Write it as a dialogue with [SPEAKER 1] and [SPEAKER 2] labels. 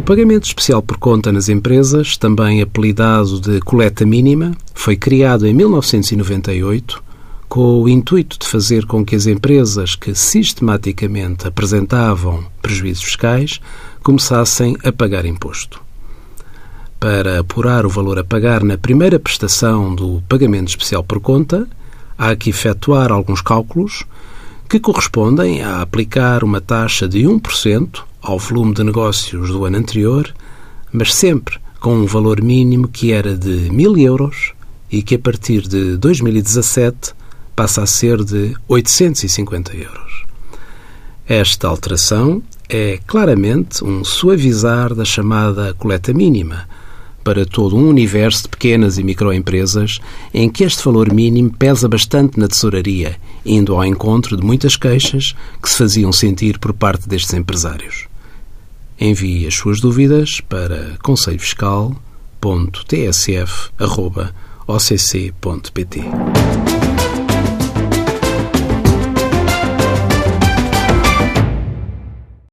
[SPEAKER 1] pagamento especial por conta nas empresas, também apelidado de coleta mínima, foi criado em 1998 com o intuito de fazer com que as empresas que sistematicamente apresentavam prejuízos fiscais começassem a pagar imposto. Para apurar o valor a pagar na primeira prestação do pagamento especial por conta, há que efetuar alguns cálculos que correspondem a aplicar uma taxa de 1% ao volume de negócios do ano anterior, mas sempre com um valor mínimo que era de 1.000 euros e que a partir de 2017 passa a ser de 850 euros. Esta alteração é claramente um suavizar da chamada coleta mínima para todo um universo de pequenas e microempresas em que este valor mínimo pesa bastante na tesouraria, indo ao encontro de muitas queixas que se faziam sentir por parte destes empresários. Envie as suas dúvidas para conselhofiscal.tsf.occ.pt.